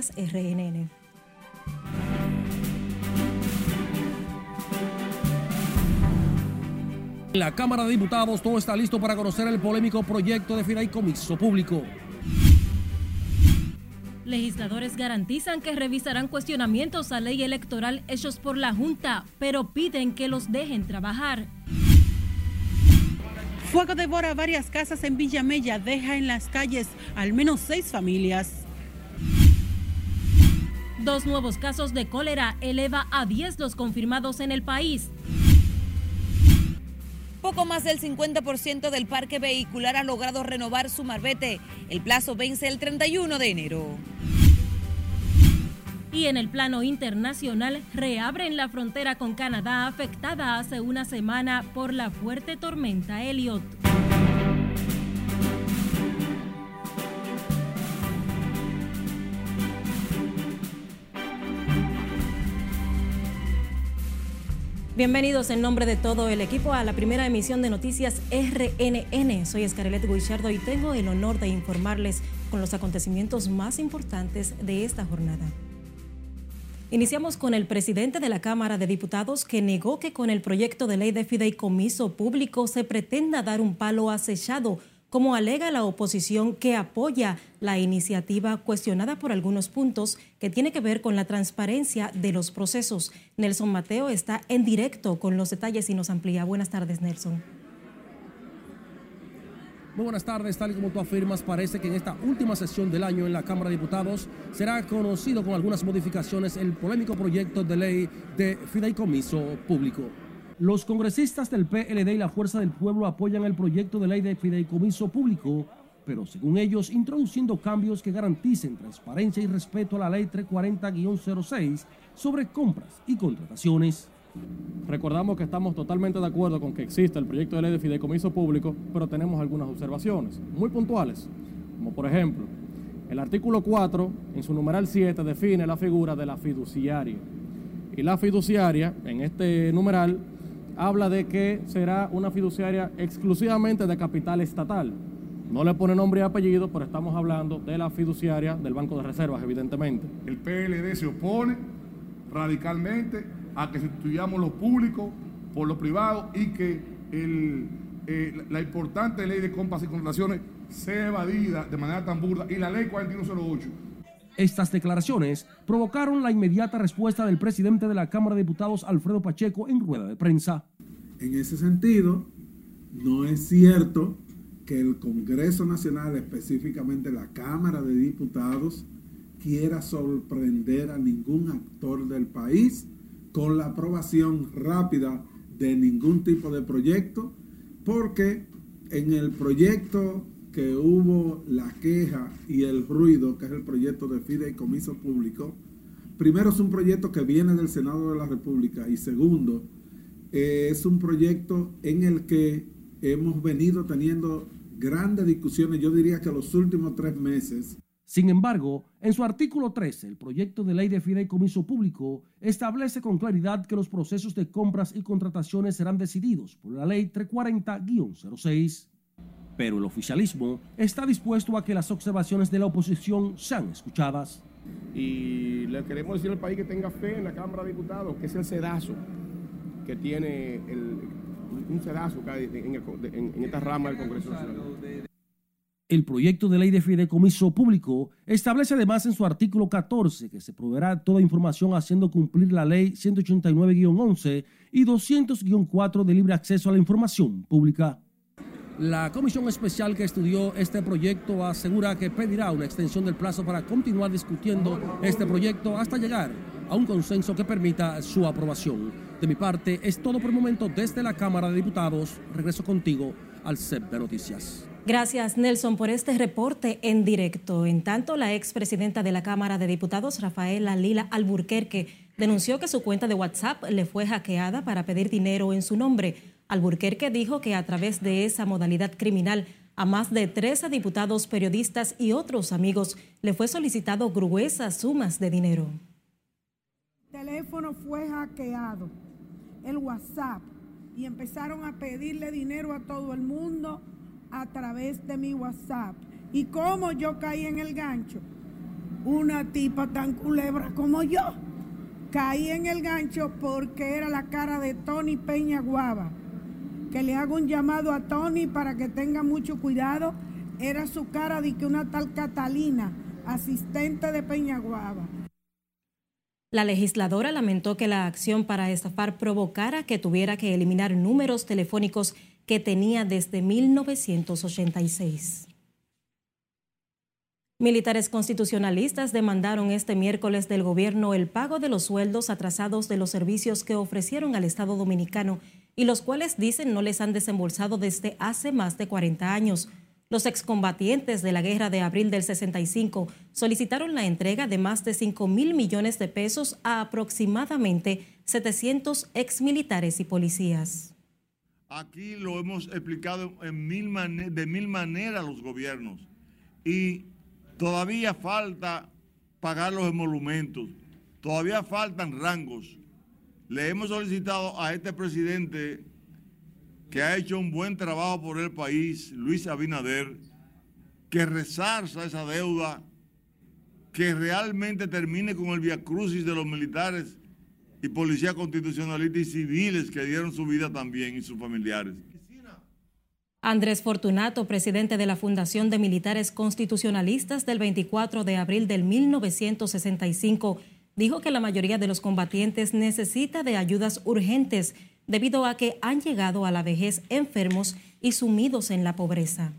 Noticias RNN. En la Cámara de Diputados todo está listo para conocer el polémico proyecto de fideicomiso público. Legisladores garantizan que revisarán cuestionamientos a ley electoral hechos por la Junta, pero piden que los dejen trabajar. Fuego devora varias casas en Villamella, deja en las calles al menos seis familias. Dos nuevos casos de cólera eleva a 10 los confirmados en el país. Poco más del 50% del parque vehicular ha logrado renovar su marbete. El plazo vence el 31 de enero. Y en el plano internacional, reabren la frontera con Canadá afectada hace una semana por la fuerte tormenta Elliot. Bienvenidos en nombre de todo el equipo a la primera emisión de Noticias RNN. Soy Escarelet Guichardo y tengo el honor de informarles con los acontecimientos más importantes de esta jornada. Iniciamos con el presidente de la Cámara de Diputados que negó que con el proyecto de ley de fideicomiso público se pretenda dar un palo acechado como alega la oposición que apoya la iniciativa cuestionada por algunos puntos que tiene que ver con la transparencia de los procesos. Nelson Mateo está en directo con los detalles y nos amplía. Buenas tardes, Nelson. Muy buenas tardes, tal y como tú afirmas, parece que en esta última sesión del año en la Cámara de Diputados será conocido con algunas modificaciones el polémico proyecto de ley de fideicomiso público. Los congresistas del PLD y la Fuerza del Pueblo apoyan el proyecto de ley de fideicomiso público, pero según ellos introduciendo cambios que garanticen transparencia y respeto a la ley 340-06 sobre compras y contrataciones. Recordamos que estamos totalmente de acuerdo con que existe el proyecto de ley de fideicomiso público, pero tenemos algunas observaciones muy puntuales, como por ejemplo, el artículo 4, en su numeral 7, define la figura de la fiduciaria. Y la fiduciaria, en este numeral, habla de que será una fiduciaria exclusivamente de capital estatal. No le pone nombre y apellido, pero estamos hablando de la fiduciaria del Banco de Reservas, evidentemente. El PLD se opone radicalmente a que sustituyamos lo público por lo privado y que eh, la importante ley de compras y contrataciones sea evadida de manera tan burda y la ley 4108 estas declaraciones provocaron la inmediata respuesta del presidente de la Cámara de Diputados, Alfredo Pacheco, en rueda de prensa. En ese sentido, no es cierto que el Congreso Nacional, específicamente la Cámara de Diputados, quiera sorprender a ningún actor del país con la aprobación rápida de ningún tipo de proyecto, porque en el proyecto que hubo la queja y el ruido, que es el proyecto de fideicomiso público, primero es un proyecto que viene del Senado de la República y segundo, eh, es un proyecto en el que hemos venido teniendo grandes discusiones, yo diría que los últimos tres meses. Sin embargo, en su artículo 13, el proyecto de ley de fideicomiso público establece con claridad que los procesos de compras y contrataciones serán decididos por la ley 340-06 pero el oficialismo está dispuesto a que las observaciones de la oposición sean escuchadas. Y le queremos decir al país que tenga fe en la Cámara de Diputados, que es el sedazo que tiene el, un sedazo en, esta rama del Congreso Nacional. El proyecto de ley de fideicomiso público establece además en su artículo 14 que se proveerá toda información haciendo cumplir la ley 189-11 y 200-4 de libre acceso a la información pública. La comisión especial que estudió este proyecto asegura que pedirá una extensión del plazo para continuar discutiendo este proyecto hasta llegar a un consenso que permita su aprobación. De mi parte, es todo por el momento desde la Cámara de Diputados. Regreso contigo al CEP de Noticias. Gracias, Nelson, por este reporte en directo. En tanto, la expresidenta de la Cámara de Diputados, Rafaela Lila Alburquerque, denunció que su cuenta de WhatsApp le fue hackeada para pedir dinero en su nombre. Alburquerque dijo que a través de esa modalidad criminal a más de 13 diputados, periodistas y otros amigos le fue solicitado gruesas sumas de dinero. El teléfono fue hackeado, el WhatsApp, y empezaron a pedirle dinero a todo el mundo a través de mi WhatsApp. ¿Y cómo yo caí en el gancho? una tipa tan culebra como yo. Caí en el gancho porque era la cara de Tony Peña Guava. Que le hago un llamado a Tony para que tenga mucho cuidado. Era su cara de que una tal Catalina, asistente de Peña Guava. La legisladora lamentó que la acción para estafar provocara que tuviera que eliminar números telefónicos que tenía desde 1986. Militares constitucionalistas demandaron este miércoles del gobierno el pago de los sueldos atrasados de los servicios que ofrecieron al Estado dominicano y los cuales dicen no les han desembolsado desde hace más de 40 años. Los excombatientes de la guerra de abril del 65 solicitaron la entrega de más de 5 mil millones de pesos a aproximadamente 700 exmilitares y policías. Aquí lo hemos explicado en de mil maneras los gobiernos y Todavía falta pagar los emolumentos, todavía faltan rangos. Le hemos solicitado a este presidente que ha hecho un buen trabajo por el país, Luis Abinader, que resarza esa deuda, que realmente termine con el viacrucis de los militares y policías constitucionalistas y civiles que dieron su vida también y sus familiares. Andrés Fortunato, presidente de la Fundación de Militares Constitucionalistas del 24 de abril del 1965, dijo que la mayoría de los combatientes necesita de ayudas urgentes debido a que han llegado a la vejez enfermos y sumidos en la pobreza.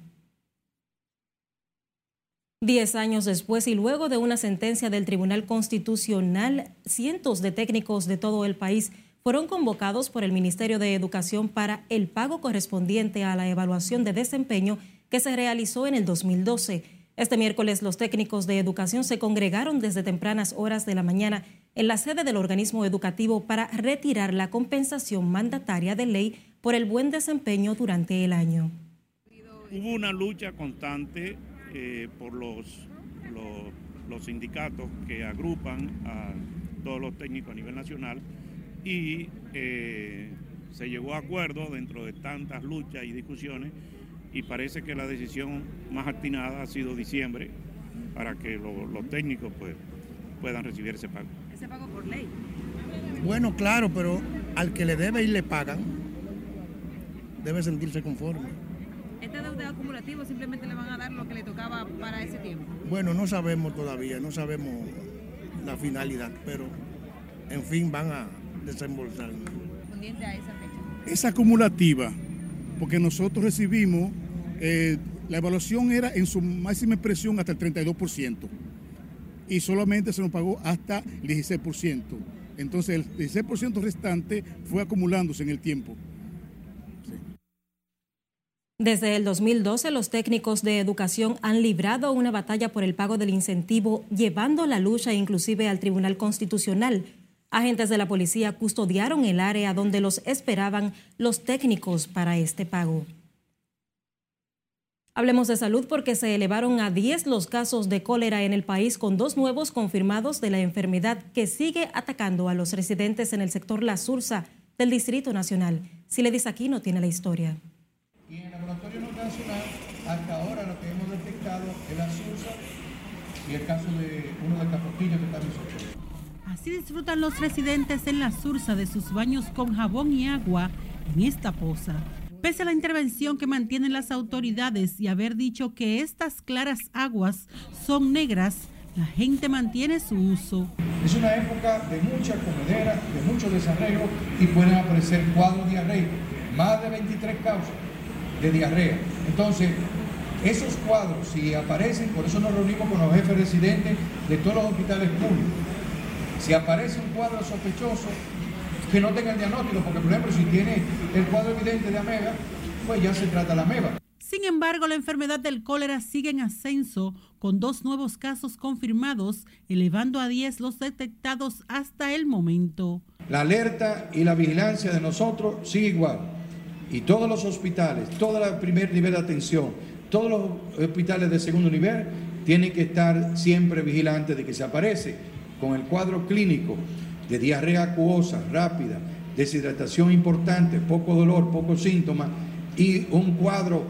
Diez años después y luego de una sentencia del Tribunal Constitucional, cientos de técnicos de todo el país fueron convocados por el Ministerio de Educación para el pago correspondiente a la evaluación de desempeño que se realizó en el 2012. Este miércoles los técnicos de educación se congregaron desde tempranas horas de la mañana en la sede del organismo educativo para retirar la compensación mandataria de ley por el buen desempeño durante el año. Hubo una lucha constante eh, por los, los, sindicatos que agrupan a todos los técnicos a nivel nacional y eh, se llegó a acuerdo dentro de tantas luchas y discusiones y parece que la decisión más atinada ha sido diciembre para que los técnicos pues, puedan recibir ese pago. ¿Ese pago por ley? Bueno, claro, pero al que le debe y le pagan, debe sentirse conforme. ¿Este deuda acumulativo simplemente le van a dar lo que le tocaba para ese tiempo? Bueno, no sabemos todavía, no sabemos la finalidad, pero en fin van a, desembolsar. a esa fecha? Es acumulativa, porque nosotros recibimos, eh, la evaluación era en su máxima expresión hasta el 32% y solamente se nos pagó hasta el 16%. Entonces el 16% restante fue acumulándose en el tiempo. Desde el 2012, los técnicos de educación han librado una batalla por el pago del incentivo, llevando la lucha inclusive al Tribunal Constitucional. Agentes de la policía custodiaron el área donde los esperaban los técnicos para este pago. Hablemos de salud porque se elevaron a 10 los casos de cólera en el país con dos nuevos confirmados de la enfermedad que sigue atacando a los residentes en el sector La Sursa del Distrito Nacional. Si le dice aquí no tiene la historia. Y en el laboratorio nacional, hasta ahora lo que hemos detectado es la Sursa y el caso de uno de Capotillo que está en Así disfrutan los residentes en la sursa de sus baños con jabón y agua en esta poza. Pese a la intervención que mantienen las autoridades y haber dicho que estas claras aguas son negras, la gente mantiene su uso. Es una época de mucha comedera, de mucho desarreglo y pueden aparecer cuadros diarreicos, más de 23 causas de diarrea. Entonces, esos cuadros, si aparecen, por eso nos reunimos con los jefes residentes de todos los hospitales públicos si aparece un cuadro sospechoso, que no tenga el diagnóstico, porque por ejemplo si tiene el cuadro evidente de ameba, pues ya se trata la ameba. Sin embargo, la enfermedad del cólera sigue en ascenso, con dos nuevos casos confirmados, elevando a 10 los detectados hasta el momento. La alerta y la vigilancia de nosotros sigue igual. Y todos los hospitales, todo el primer nivel de atención, todos los hospitales de segundo nivel tienen que estar siempre vigilantes de que se aparece con el cuadro clínico de diarrea acuosa rápida, deshidratación importante, poco dolor, pocos síntomas y un cuadro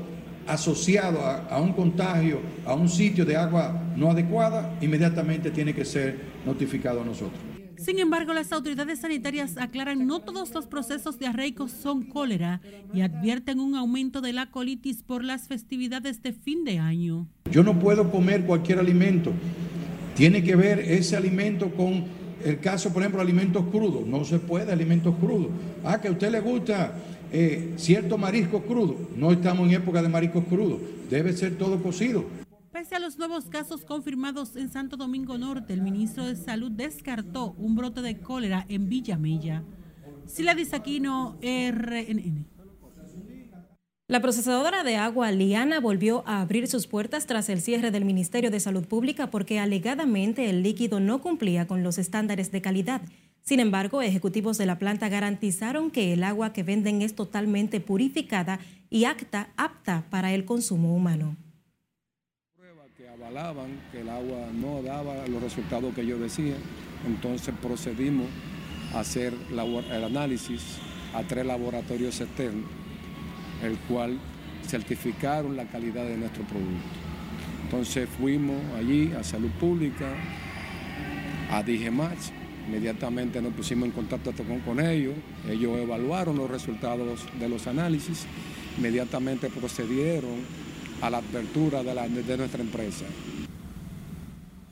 asociado a, a, un contagio, a un sitio de agua no adecuada, inmediatamente tiene que ser notificado a nosotros. Sin embargo, las autoridades sanitarias aclaran no todos los procesos diarreicos son cólera y advierten un aumento de la colitis por las festividades de fin de año. Yo no puedo comer cualquier alimento. Tiene que ver ese alimento con el caso, por ejemplo, alimentos crudos. No se puede alimentos crudos. Ah, que a usted le gusta eh, cierto marisco crudo. No estamos en época de mariscos crudos. Debe ser todo cocido. Pese a los nuevos casos confirmados en Santo Domingo Norte, el ministro de Salud descartó un brote de cólera en Villamella. Sila Disaquino, RNN. La procesadora de agua Liana volvió a abrir sus puertas tras el cierre del Ministerio de Salud Pública porque alegadamente el líquido no cumplía con los estándares de calidad. Sin embargo, ejecutivos de la planta garantizaron que el agua que venden es totalmente purificada y apta, apta para el consumo humano avalaban que el agua no daba los resultados que yo decía, entonces procedimos a hacer el análisis a tres laboratorios externos, el cual certificaron la calidad de nuestro producto. Entonces fuimos allí a Salud Pública, a DIGEMAX, inmediatamente nos pusimos en contacto con, ellos, ellos evaluaron los resultados de los análisis, inmediatamente procedieron a la apertura de, de nuestra empresa.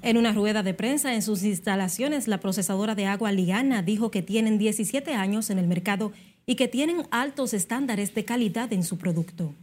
En una rueda de prensa en sus instalaciones, la procesadora de agua Liana dijo que tienen 17 años en el mercado y que tienen altos estándares de calidad en su producto.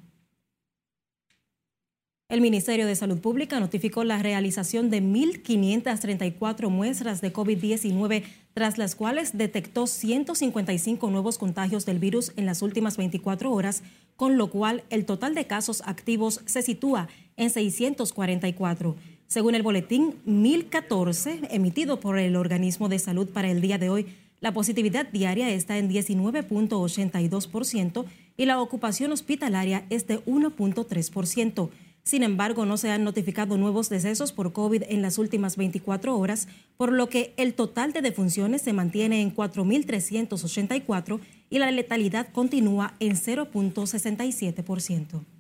El Ministerio de Salud Pública notificó la realización de 1.534 muestras de COVID-19, tras las cuales detectó 155 nuevos contagios del virus en las últimas 24 horas, con lo cual el total de casos activos se sitúa en 644. Según el boletín 1014 emitido por el Organismo de Salud para el día de hoy, la positividad diaria está en 19.82% y la ocupación hospitalaria es de 1.3%. Sin embargo, no se han notificado nuevos decesos por COVID en las últimas 24 horas, por lo que el total de defunciones se mantiene en 4.384 y la letalidad continúa en 0.67%.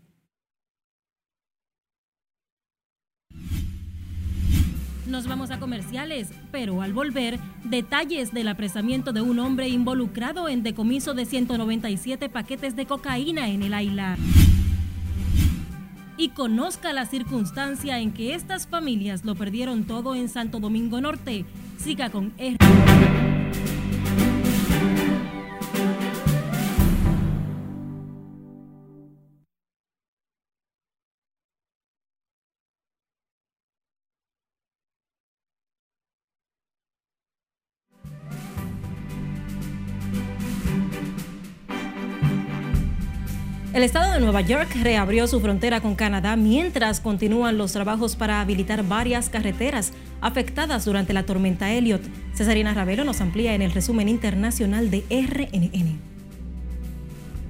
Nos vamos a comerciales, pero al volver, detalles del apresamiento de un hombre involucrado en decomiso de 197 paquetes de cocaína en el Ailar y conozca la circunstancia en que estas familias lo perdieron todo en Santo Domingo Norte. Siga con R. El estado de Nueva York reabrió su frontera con Canadá mientras continúan los trabajos para habilitar varias carreteras afectadas durante la tormenta Elliot. Cesarina Ravelo nos amplía en el resumen internacional de RNN.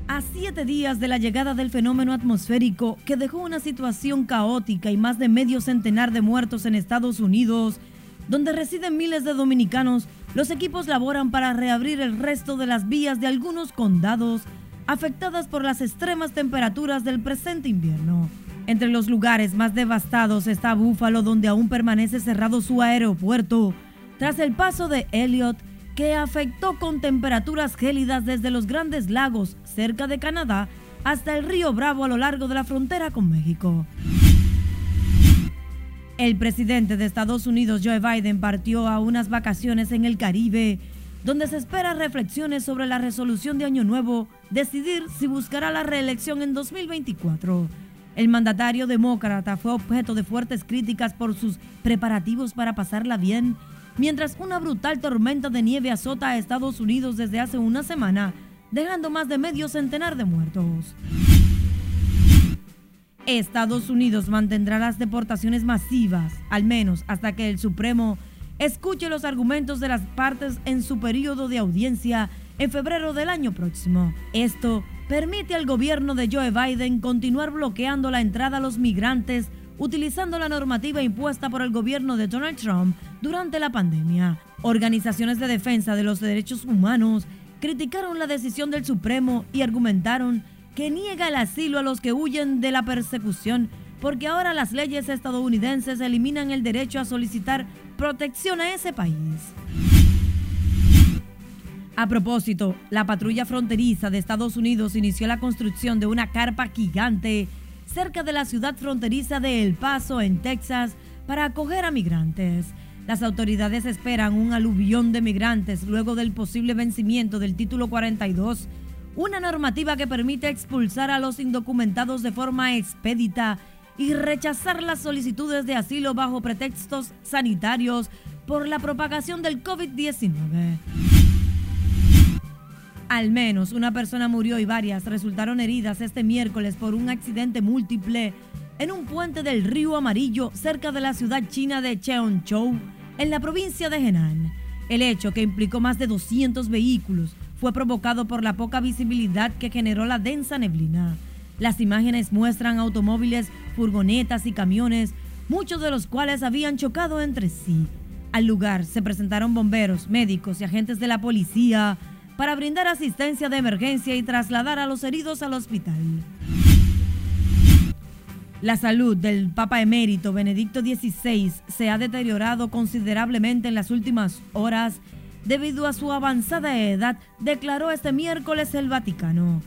A siete días de la llegada del fenómeno atmosférico que dejó una situación caótica y más de medio centenar de muertos en Estados Unidos, donde residen miles de dominicanos, los equipos laboran para reabrir el resto de las vías de algunos condados afectadas por las extremas temperaturas del presente invierno. Entre los lugares más devastados está Búfalo, donde aún permanece cerrado su aeropuerto, tras el paso de Elliot, que afectó con temperaturas gélidas desde los grandes lagos cerca de Canadá hasta el río Bravo a lo largo de la frontera con México. El presidente de Estados Unidos, Joe Biden, partió a unas vacaciones en el Caribe donde se espera reflexiones sobre la resolución de Año Nuevo, decidir si buscará la reelección en 2024. El mandatario demócrata fue objeto de fuertes críticas por sus preparativos para pasarla bien, mientras una brutal tormenta de nieve azota a Estados Unidos desde hace una semana, dejando más de medio centenar de muertos. Estados Unidos mantendrá las deportaciones masivas, al menos hasta que el Supremo escuche los argumentos de las partes en su periodo de audiencia en febrero del año próximo. Esto permite al gobierno de Joe Biden continuar bloqueando la entrada a los migrantes utilizando la normativa impuesta por el gobierno de Donald Trump durante la pandemia. Organizaciones de defensa de los derechos humanos criticaron la decisión del Supremo y argumentaron que niega el asilo a los que huyen de la persecución, porque ahora las leyes estadounidenses eliminan el derecho a solicitar protección a ese país. A propósito, la patrulla fronteriza de Estados Unidos inició la construcción de una carpa gigante cerca de la ciudad fronteriza de El Paso, en Texas, para acoger a migrantes. Las autoridades esperan un aluvión de migrantes luego del posible vencimiento del título 42, una normativa que permite expulsar a los indocumentados de forma expedita y rechazar las solicitudes de asilo bajo pretextos sanitarios por la propagación del COVID-19. Al menos una persona murió y varias resultaron heridas este miércoles por un accidente múltiple en un puente del río Amarillo cerca de la ciudad china de Cheonchou, en la provincia de Henan. El hecho, que implicó más de 200 vehículos, fue provocado por la poca visibilidad que generó la densa neblina. Las imágenes muestran automóviles, furgonetas y camiones, muchos de los cuales habían chocado entre sí. Al lugar se presentaron bomberos, médicos y agentes de la policía para brindar asistencia de emergencia y trasladar a los heridos al hospital. La salud del Papa emérito Benedicto XVI se ha deteriorado considerablemente en las últimas horas debido a su avanzada edad, declaró este miércoles el Vaticano.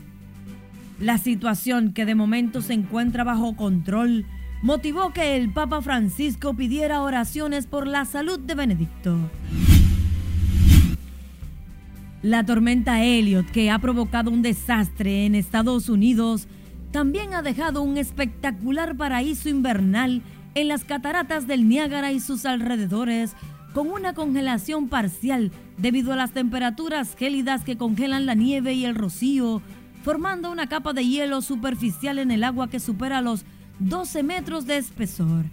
La situación, que de momento se encuentra bajo control, motivó que el Papa Francisco pidiera oraciones por la salud de Benedicto. La tormenta Elliot, que ha provocado un desastre en Estados Unidos, también ha dejado un espectacular paraíso invernal en las cataratas del Niágara y sus alrededores, con una congelación parcial debido a las temperaturas gélidas que congelan la nieve y el rocío, formando una capa de hielo superficial en el agua que supera los 12 metros de espesor.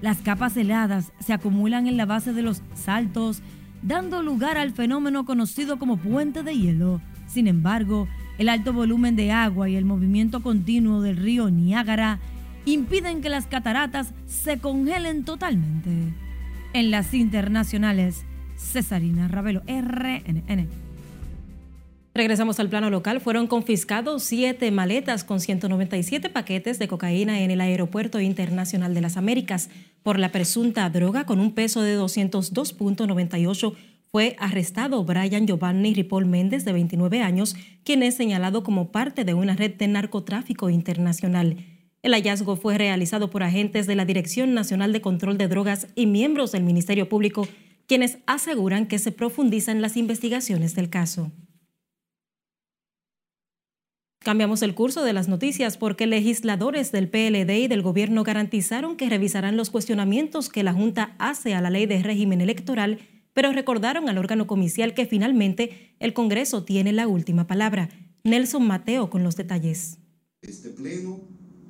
Las capas heladas se acumulan en la base de los saltos, dando lugar al fenómeno conocido como puente de hielo. Sin embargo, el alto volumen de agua y el movimiento continuo del río Niágara impiden que las cataratas se congelen totalmente. En las internacionales, Cesarina Ravelo, RNN. Regresamos al plano local. Fueron confiscados siete maletas con 197 paquetes de cocaína en el Aeropuerto Internacional de las Américas. Por la presunta droga con un peso de 202.98 fue arrestado Brian Giovanni Ripoll Méndez, de 29 años, quien es señalado como parte de una red de narcotráfico internacional. El hallazgo fue realizado por agentes de la Dirección Nacional de Control de Drogas y miembros del Ministerio Público, quienes aseguran que se profundizan las investigaciones del caso. Cambiamos el curso de las noticias porque legisladores del PLD y del gobierno garantizaron que revisarán los cuestionamientos que la Junta hace a la ley de régimen electoral pero recordaron al órgano comicial que finalmente el Congreso tiene la última palabra. Nelson Mateo con los detalles. Este pleno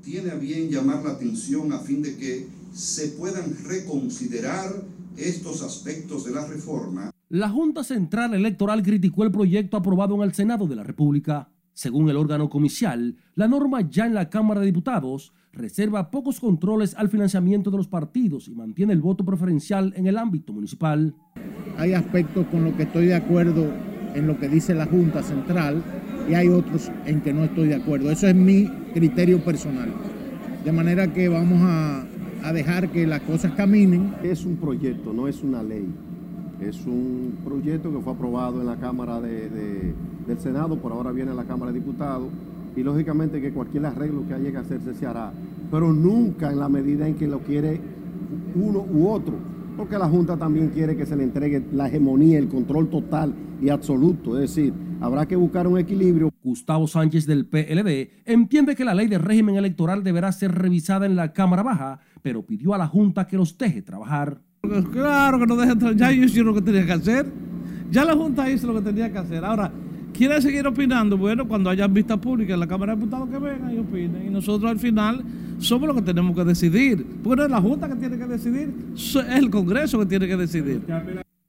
tiene a bien llamar la atención a fin de que se puedan reconsiderar estos aspectos de la reforma. La Junta Central Electoral criticó el proyecto aprobado en el Senado de la República. Según el órgano comicial, la norma ya en la Cámara de Diputados reserva pocos controles al financiamiento de los partidos y mantiene el voto preferencial en el ámbito municipal. Hay aspectos con los que estoy de acuerdo en lo que dice la Junta Central y hay otros en que no estoy de acuerdo. Eso es mi criterio personal. De manera que vamos a, dejar que las cosas caminen. Es un proyecto, no es una ley. Es un proyecto que fue aprobado en la Cámara del Senado, por ahora viene a la Cámara de Diputados y lógicamente que cualquier arreglo que haya que hacerse se hará, pero nunca en la medida en que lo quiere uno u otro, porque la Junta también quiere que se le entregue la hegemonía, el control total y absoluto, es decir, habrá que buscar un equilibrio. Gustavo Sánchez del PLD entiende que la ley de régimen electoral deberá ser revisada en la Cámara Baja, pero pidió a la Junta que los deje trabajar. Claro que no dejen trabajar, ya ellos hicieron lo que tenía que hacer, ya la Junta hizo lo que tenía que hacer. Ahora, ¿Quiere seguir opinando? Bueno, cuando haya vista pública en la Cámara de Diputados que vengan y opinen. Y nosotros al final somos los que tenemos que decidir. Porque no es la Junta que tiene que decidir, es el Congreso que tiene que decidir.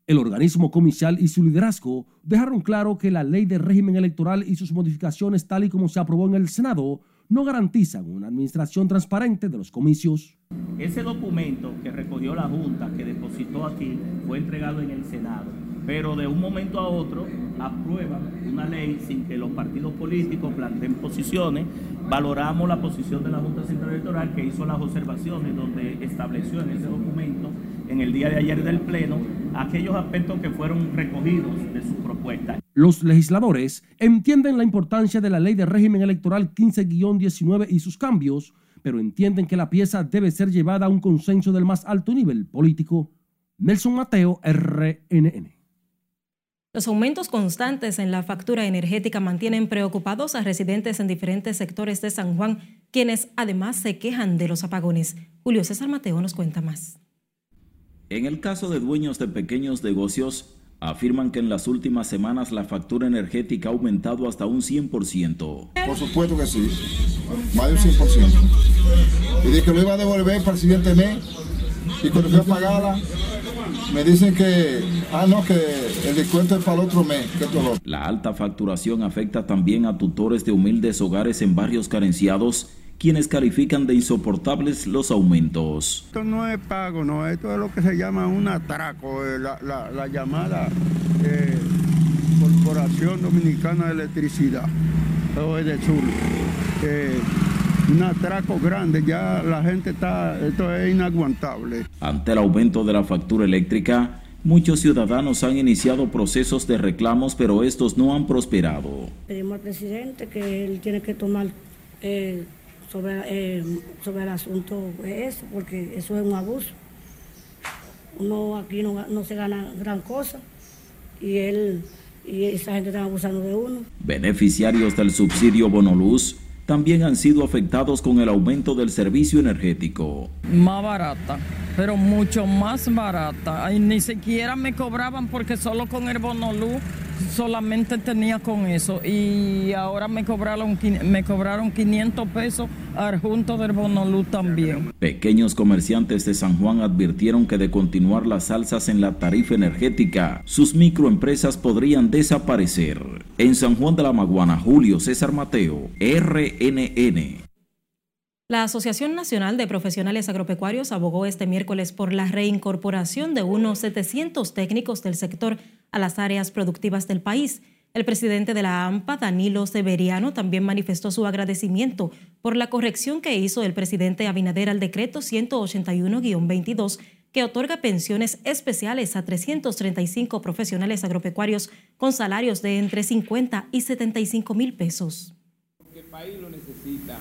El organismo comicial y su liderazgo dejaron claro que la ley de régimen electoral y sus modificaciones tal y como se aprobó en el Senado no garantizan una administración transparente de los comicios. Ese documento que recogió la Junta, que depositó aquí, fue entregado en el Senado pero de un momento a otro aprueban una ley sin que los partidos políticos planteen posiciones. Valoramos la posición de la Junta Central Electoral que hizo las observaciones donde estableció en ese documento en el día de ayer del Pleno aquellos aspectos que fueron recogidos de su propuesta. Los legisladores entienden la importancia de la ley de régimen electoral 15-19 y sus cambios, pero entienden que la pieza debe ser llevada a un consenso del más alto nivel político. Nelson Mateo, RNN. Los aumentos constantes en la factura energética mantienen preocupados a residentes en diferentes sectores de San Juan, quienes además se quejan de los apagones. Julio César Mateo nos cuenta más. En el caso de dueños de pequeños negocios, afirman que en las últimas semanas la factura energética ha aumentado hasta un 100%. Por supuesto que sí, más de un 100%. Y dije que lo iba a devolver para el siguiente mes y cuando fui a pagarla me dicen que, ah no, que el descuento es para el otro mes. Que La alta facturación afecta también a tutores de humildes hogares en barrios carenciados quienes califican de insoportables los aumentos. Esto no es pago, no, esto es lo que se llama un atraco, eh, la, llamada eh, Corporación Dominicana de Electricidad, todo es de sur. Eh, un atraco grande, ya la gente está, esto es inaguantable. Ante el aumento de la factura eléctrica, muchos ciudadanos han iniciado procesos de reclamos, pero estos no han prosperado. Pedimos al presidente que él tiene que tomar sobre, eh, sobre el asunto de eso, porque eso es un abuso. Uno aquí no, no se gana gran cosa y él y esa gente está abusando de uno. Beneficiarios del subsidio Bonoluz también han sido afectados con el aumento del servicio energético. Más barata, pero mucho más barata. Y ni siquiera me cobraban porque solo con el Bonoluz solamente tenía con eso y ahora me cobraron, me cobraron 500 pesos junto del Bonoluz también. Pequeños comerciantes de San Juan advirtieron que de continuar las alzas en la tarifa energética, sus microempresas podrían desaparecer. En San Juan de la Maguana, Julio César Mateo, RNN. La Asociación Nacional de Profesionales Agropecuarios abogó este miércoles por la reincorporación de unos 700 técnicos del sector a las áreas productivas del país. El presidente de la AMPA, Danilo Severiano, también manifestó su agradecimiento por la corrección que hizo el presidente Abinader al decreto 181-22 que otorga pensiones especiales a 335 profesionales agropecuarios con salarios de entre 50 y 75 mil pesos. El país lo necesita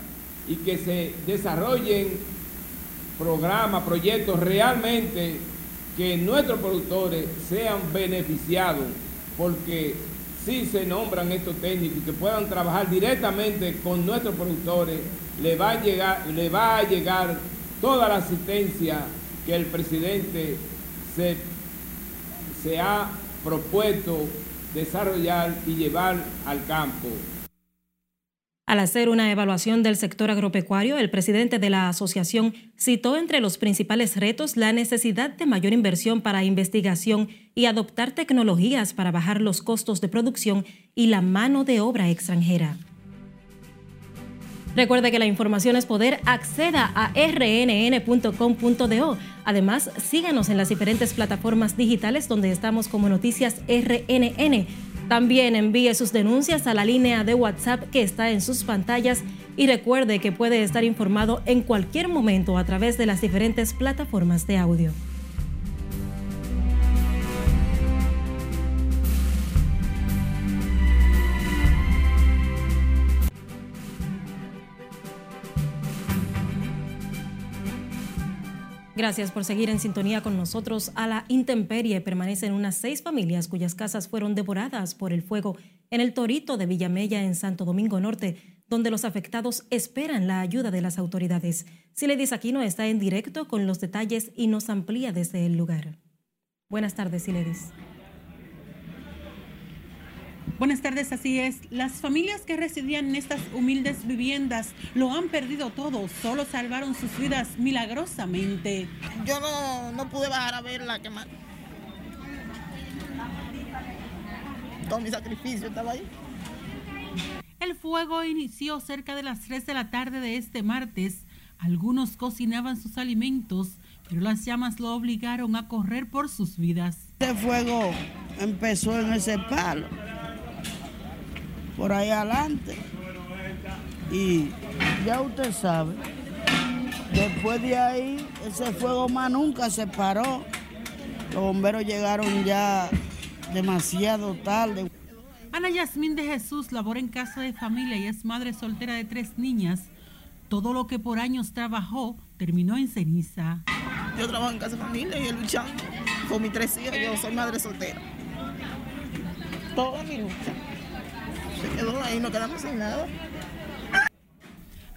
y que se desarrollen programas, proyectos realmente que nuestros productores sean beneficiados, porque si se nombran estos técnicos que puedan trabajar directamente con nuestros productores, le va a llegar, toda la asistencia que el presidente se ha propuesto desarrollar y llevar al campo. Al hacer una evaluación del sector agropecuario, el presidente de la asociación citó entre los principales retos la necesidad de mayor inversión para investigación y adoptar tecnologías para bajar los costos de producción y la mano de obra extranjera. Recuerde que la información es poder. Acceda a rnn.com.do. Además, síganos en las diferentes plataformas digitales donde estamos como Noticias RNN. También envíe sus denuncias a la línea de WhatsApp que está en sus pantallas y recuerde que puede estar informado en cualquier momento a través de las diferentes plataformas de audio. Gracias por seguir en sintonía con nosotros. A la intemperie permanecen unas seis familias cuyas casas fueron devoradas por el fuego en el Torito de Villamella en Santo Domingo Norte, donde los afectados esperan la ayuda de las autoridades. Siledis Aquino está en directo con los detalles y nos amplía desde el lugar. Buenas tardes, Siledis. Buenas tardes, así es. Las familias que residían en estas humildes viviendas lo han perdido todo, solo salvaron sus vidas milagrosamente. Yo no, pude bajar a verla quemar. Todo mi sacrificio estaba ahí. El fuego inició cerca de las 3 de la tarde de este martes. Algunos cocinaban sus alimentos, pero las llamas lo obligaron a correr por sus vidas. Este fuego empezó en ese palo, por ahí adelante. Y ya usted sabe, después de ahí, ese fuego más nunca se paró. Los bomberos llegaron ya demasiado tarde. Ana Yasmín de Jesús labora en casa de familia y es madre soltera de tres niñas. Todo lo que por años trabajó terminó en ceniza. Yo trabajo en casa de familia y luchando con mis tres hijas. Yo soy madre soltera. Toda mi lucha. Se quedó ahí, no quedamos sin nada.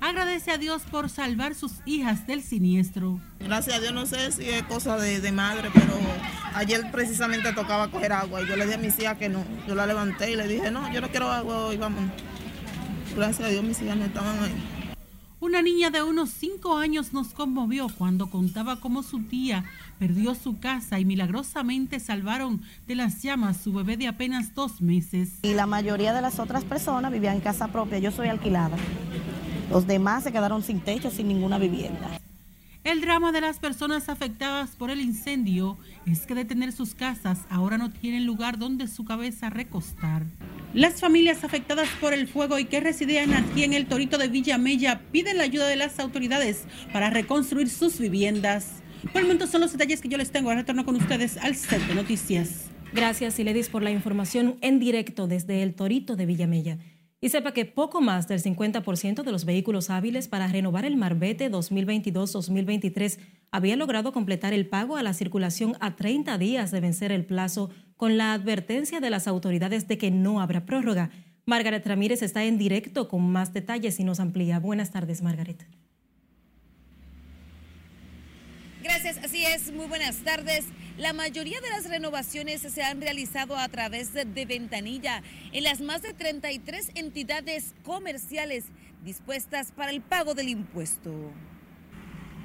Agradece a Dios por salvar sus hijas del siniestro. Gracias a Dios, no sé si es cosa de, de, madre, pero ayer precisamente tocaba coger agua y yo le dije a mis hijas que no. Yo la levanté y le dije, no, yo no quiero agua hoy, vámonos. Gracias a Dios, mis hijas no estaban ahí. Una niña de unos cinco años nos conmovió cuando contaba cómo su tía perdió su casa y milagrosamente salvaron de las llamas su bebé de apenas dos meses. Y la mayoría de las otras personas vivían en casa propia, yo soy alquilada. Los demás se quedaron sin techo, sin ninguna vivienda. El drama de las personas afectadas por el incendio es que de tener sus casas ahora no tienen lugar donde su cabeza recostar. Las familias afectadas por el fuego y que residían aquí en el Torito de Villa Mella piden la ayuda de las autoridades para reconstruir sus viviendas. Por el momento son los detalles que yo les tengo. Ahora retorno con ustedes al set de noticias. Gracias, Siledis, por la información en directo desde el Torito de Villamella. Y sepa que poco más del 50% de los vehículos hábiles para renovar el Marbete 2022-2023 había logrado completar el pago a la circulación a 30 días de vencer el plazo con la advertencia de las autoridades de que no habrá prórroga. Margaret Ramírez está en directo con más detalles y nos amplía. Buenas tardes, Margaret. Gracias, así es, muy buenas tardes. La mayoría de las renovaciones se han realizado a través de, de, ventanilla en las más de 33 entidades comerciales dispuestas para el pago del impuesto.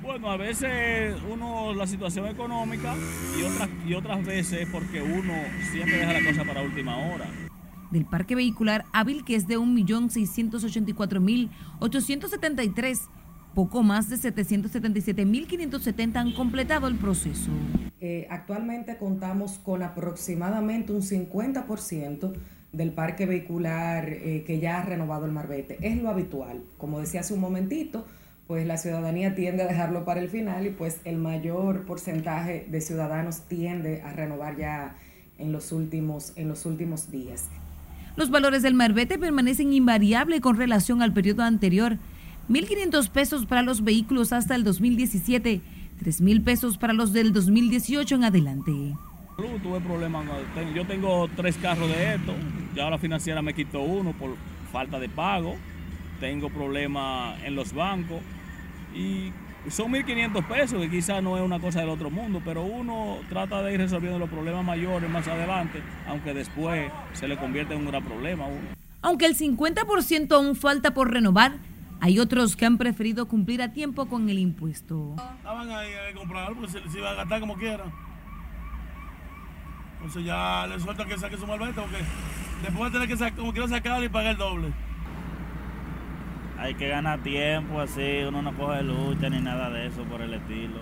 Bueno, a veces uno la situación económica y otras, y otras veces porque uno siempre deja la cosa para última hora. Del parque vehicular hábil que es de 1.684.873 poco más de 777.570 han completado el proceso. Eh, actualmente contamos con aproximadamente un 50% del parque vehicular eh, que ya ha renovado el marbete. Es lo habitual. Como decía hace un momentito, pues la ciudadanía tiende a dejarlo para el final y pues el mayor porcentaje de ciudadanos tiende a renovar ya en los últimos, en los últimos días. Los valores del marbete permanecen invariables con relación al periodo anterior 1.500 pesos para los vehículos hasta el 2017, 3.000 pesos para los del 2018 en adelante. Tuve problemas, yo tengo tres carros de esto, ya la financiera me quitó uno por falta de pago, tengo problemas en los bancos y son 1.500 pesos, que quizás no es una cosa del otro mundo, pero uno trata de ir resolviendo los problemas mayores más adelante, aunque después se le convierte en un gran problema a uno. Aunque el 50% aún falta por renovar, hay otros que han preferido cumplir a tiempo con el impuesto. Estaban ahí a comprar, pues se, se iba a gastar como quiera. Entonces ya le suelta que saque su malvete porque después de tener que sacar, como quiera sacarlo y pagar el doble. Hay que ganar tiempo así, uno no coge lucha ni nada de eso por el estilo.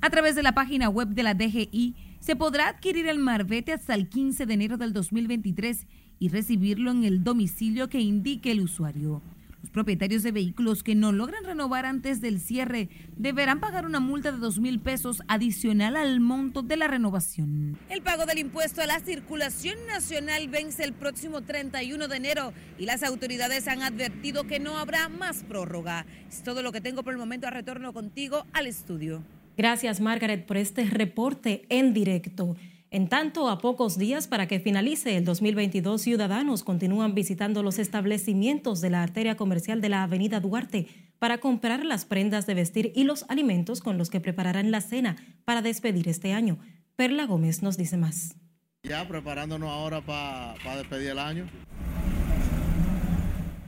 A través de la página web de la DGI se podrá adquirir el marbete hasta el 15 de enero del 2023 y recibirlo en el domicilio que indique el usuario. Los propietarios de vehículos que no logren renovar antes del cierre deberán pagar una multa de dos mil pesos adicional al monto de la renovación. El pago del impuesto a la circulación nacional vence el próximo 31 de enero y las autoridades han advertido que no habrá más prórroga. Es todo lo que tengo por el momento. A retorno contigo al estudio. Gracias, Margaret, por este reporte en directo. En tanto, a pocos días para que finalice el 2022, ciudadanos continúan visitando los establecimientos de la arteria comercial de la Avenida Duarte para comprar las prendas de vestir y los alimentos con los que prepararán la cena para despedir este año. Perla Gómez nos dice más. Ya preparándonos ahora para pa despedir el año.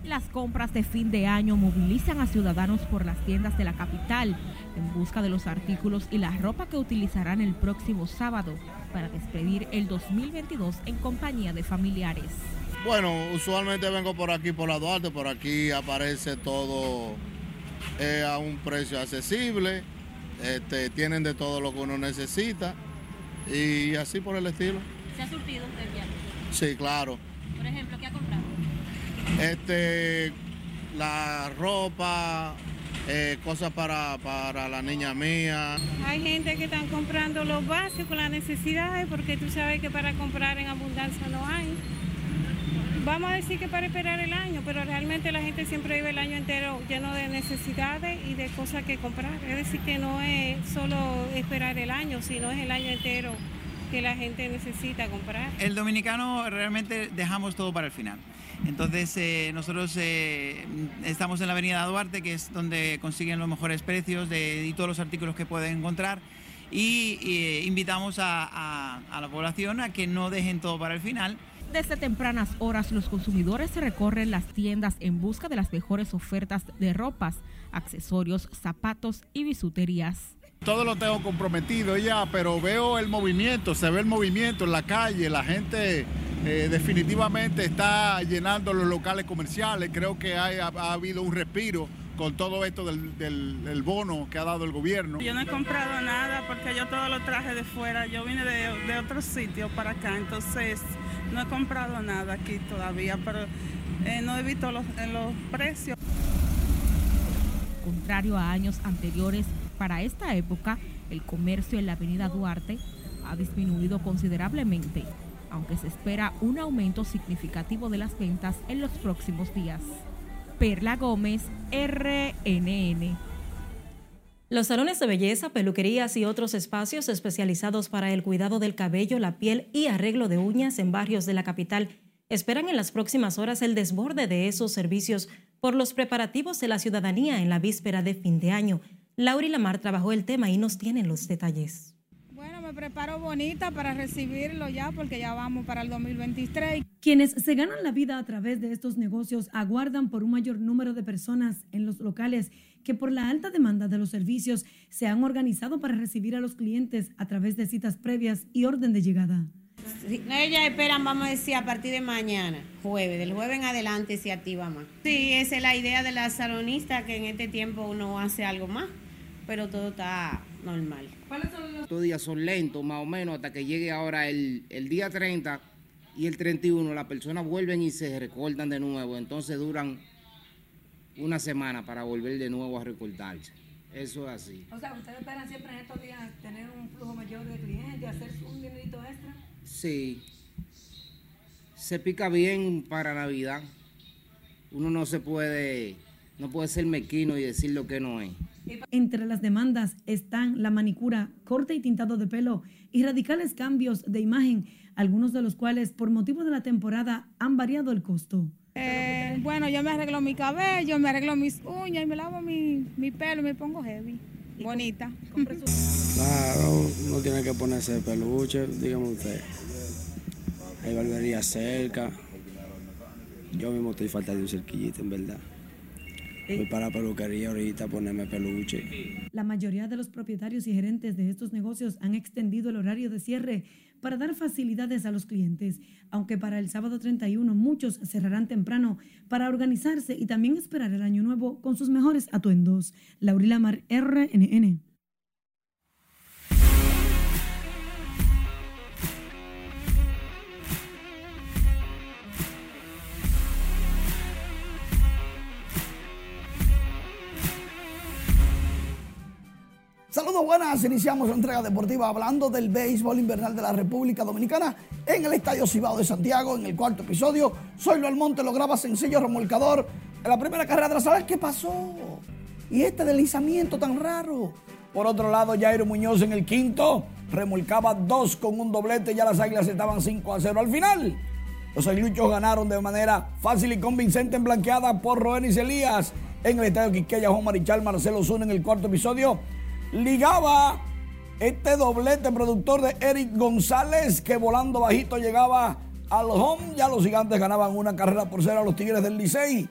Las compras de fin de año movilizan a ciudadanos por las tiendas de la capital en busca de los artículos y la ropa que utilizarán el próximo sábado para despedir el 2022 en compañía de familiares. Bueno, usualmente vengo por aquí por la Duarte, por aquí aparece todo eh, a un precio accesible, este, tienen de todo lo que uno necesita y así por el estilo. ¿Se ha surtido usted ya? Sí, claro. Por ejemplo, ¿qué ha comprado? Este, la ropa, eh, cosas para, para la niña mía. Hay gente que están comprando los básicos, las necesidades, porque tú sabes que para comprar en abundancia no hay. Vamos a decir que para esperar el año, pero realmente la gente siempre vive el año entero lleno de necesidades y de cosas que comprar. Es decir, que no es solo esperar el año, sino es el año entero que la gente necesita comprar. El dominicano realmente dejamos todo para el final. Entonces eh, nosotros eh, estamos en la avenida Duarte, que es donde consiguen los mejores precios de, y todos los artículos que pueden encontrar. Y, eh, invitamos a, a- a la población a que no dejen todo para el final. Desde tempranas horas los consumidores recorren las tiendas en busca de las mejores ofertas de ropas, accesorios, zapatos y bisuterías. Todo lo tengo comprometido ya, pero veo el movimiento, se ve el movimiento en la calle, la gente eh, definitivamente está llenando los locales comerciales, creo que hay- ha, ha habido un respiro con todo esto del, del- del bono que ha dado el gobierno. Yo no he comprado nada porque yo todo lo traje de fuera. Yo vine de, de otro sitio para acá, entonces no he comprado nada aquí todavía, pero eh, no he visto los, los precios. Contrario a años anteriores, para esta época el comercio en la avenida Duarte ha disminuido considerablemente, aunque se espera un aumento significativo de las ventas en los próximos días. Perla Gómez, RNN. Los salones de belleza, peluquerías y otros espacios especializados para el cuidado del cabello, la piel y arreglo de uñas en barrios de la capital esperan en las próximas horas el desborde de esos servicios por los preparativos de la ciudadanía en la víspera de fin de año. Lauri Lamar trabajó el tema y nos tiene los detalles. Bueno, me preparo bonita para recibirlo ya porque ya vamos para el 2023. Quienes se ganan la vida a través de estos negocios aguardan por un mayor número de personas en los locales que por la alta demanda de los servicios se han organizado para recibir a los clientes a través de citas previas y orden de llegada. Sí, ellas esperan, vamos a decir, a partir de mañana, jueves, del jueves en adelante se activa más. Sí, esa es la idea de la salonista, que en este tiempo uno hace algo más, pero todo está normal. Estos días son lentos, más o menos, hasta que llegue ahora el, el día 30 y el 31. Las personas vuelven y se recortan de nuevo. Entonces duran una semana para volver de nuevo a recortarse. Eso es así. O sea, ¿ustedes esperan siempre en estos días tener un flujo mayor de clientes, hacer un dinerito extra? Sí. Se pica bien para Navidad. Uno no se puede, no puede ser mezquino y decir lo que no es. Entre las demandas están la manicura, corte y tintado de pelo y radicales cambios de imagen, algunos de los cuales por motivo de la temporada han variado el costo. Eh, bueno, yo me arreglo mi cabello, me arreglo mis uñas y me lavo mi, mi pelo y me pongo heavy, bonita. Claro, uno tiene que ponerse peluche, dígame usted. Hay barbería cerca. Yo mismo estoy falta de un cerquillito, en verdad. Voy para la peluquería ahorita a ponerme peluche. La mayoría de los propietarios y gerentes de estos negocios han extendido el horario de cierre para dar facilidades a los clientes, aunque para el sábado 31 muchos cerrarán temprano para organizarse y también esperar el año nuevo con sus mejores atuendos. Laurila Mar, RNN. Saludos buenas, iniciamos la entrega deportiva hablando del béisbol invernal de la República Dominicana en el Estadio Cibao de Santiago, en el cuarto episodio. Soy Almonte, lo graba sencillo remolcador en la primera carrera sala. ¿Qué pasó? Y este deslizamiento tan raro. Por otro lado, Jairo Muñoz en el quinto remolcaba dos con un doblete, ya las águilas estaban 5 a 0 al final. Los aguiluchos ganaron de manera fácil y convincente en blanqueada por Roenis Elías en el estadio Quiqueya. Juan Marichal Marcelo Zuna en el cuarto episodio ligaba este doblete productor de Eric González que volando bajito llegaba al home. Ya los gigantes ganaban una carrera por cero a los Tigres del Licey.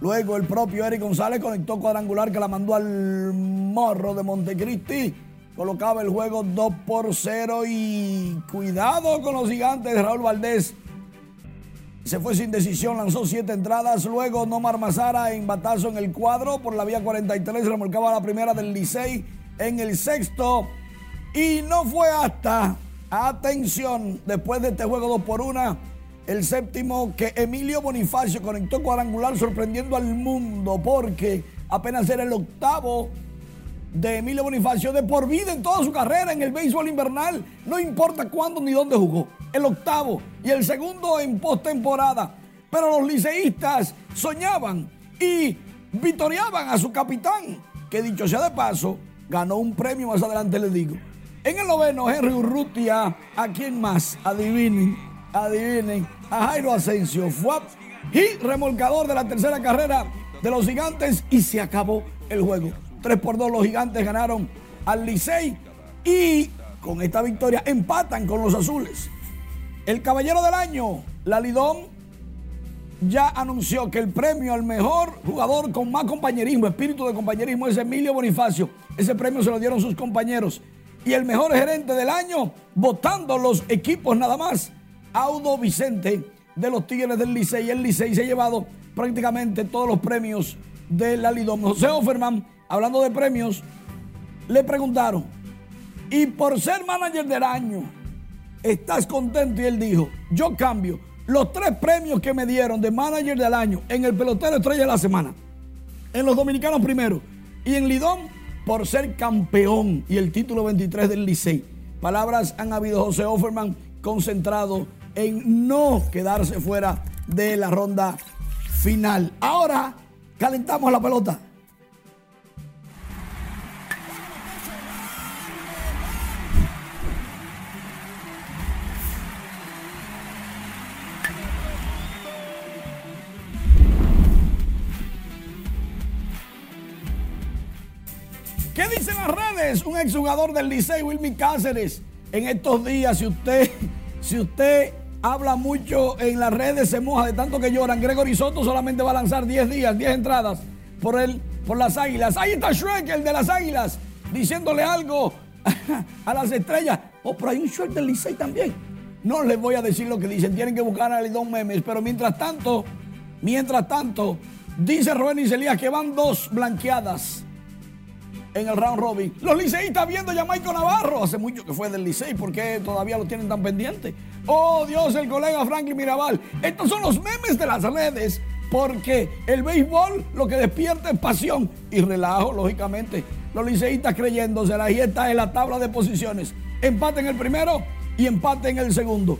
Luego el propio Eric González conectó cuadrangular que la mandó al morro de Montecristi. Colocaba el juego 2 por 0 y cuidado con los gigantes. Raúl Valdés se fue sin decisión, lanzó siete entradas. Luego Nomar Mazara en batazo en el cuadro por la vía 43, remolcaba la primera del Licey en el sexto. Y no fue hasta Atención, después de este juego 2 por 1, el séptimo que Emilio Bonifacio conectó cuadrangular sorprendiendo al mundo porque apenas era el octavo de Emilio Bonifacio de por vida en toda su carrera en el béisbol invernal, no importa cuándo ni dónde jugó. El octavo y el segundo en postemporada. Pero los liceístas soñaban y vitoreaban a su capitán, que dicho sea de paso, ganó un premio más adelante les digo. En el noveno, Henry Urrutia, ¿a quién más? Adivinen, adivinen, a Jairo Asensio, fue y remolcador de la tercera carrera de los gigantes y se acabó el juego. 3 por 2 los gigantes ganaron al Licey y con esta victoria empatan con los azules. El caballero del año, Lalidón, ya anunció que el premio al mejor jugador con más compañerismo, espíritu de compañerismo, es Emilio Bonifacio. Ese premio se lo dieron sus compañeros. Y el mejor gerente del año, votando los equipos nada más, Audo Vicente de los Tigres del Licey. El Licey se ha llevado prácticamente todos los premios de la Lidom. José Offerman, hablando de premios, le preguntaron, y por ser manager del año, ¿estás contento? Y él dijo, yo cambio los tres premios que me dieron de manager del año en el pelotero estrella de la semana, en los dominicanos primero y en Lidón por ser campeón y el título 23 del Licey. Palabras han habido José Offerman concentrado en no quedarse fuera de la ronda final. Ahora calentamos la pelota. Redes? Un exjugador del Licey, Wilmy Cáceres. En estos días, si usted, si usted habla mucho en las redes, se moja de tanto que lloran. Gregory Soto solamente va a lanzar 10 días, 10 entradas por, el, por las águilas. Ahí está Shrek, el de las águilas, diciéndole algo a las estrellas. Oh, pero hay un Shrek del Licey también. No les voy a decir lo que dicen, tienen que buscar a Lidón Memes. Pero mientras tanto, mientras tanto, dice Rubén Iselías que van dos blanqueadas en el round robin. Los liceístas viendo a Jamaico Navarro. Hace mucho que fue del Licey, ¿por qué todavía lo tienen tan pendiente? Oh Dios, el colega Franklin Mirabal. Estos son los memes de las redes, porque el béisbol lo que despierta es pasión y relajo, lógicamente. Los liceístas creyéndose, ahí está en la tabla de posiciones. Empate en el primero y empate en el segundo.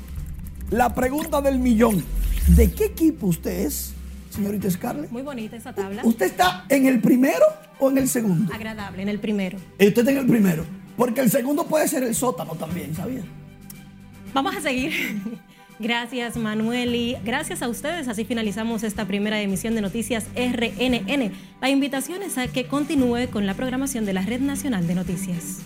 La pregunta del millón. ¿De qué equipo usted es, señorita Scarlett? Muy bonita esa tabla. ¿Usted está en el primero o en el segundo? Agradable, en el primero. Usted está en el primero. Porque el segundo puede ser el sótano también, ¿sabía? Vamos a seguir. Gracias Manuel y gracias a ustedes. Así finalizamos esta primera emisión de Noticias RNN. La invitación es a que continúe con la programación de la Red Nacional de Noticias.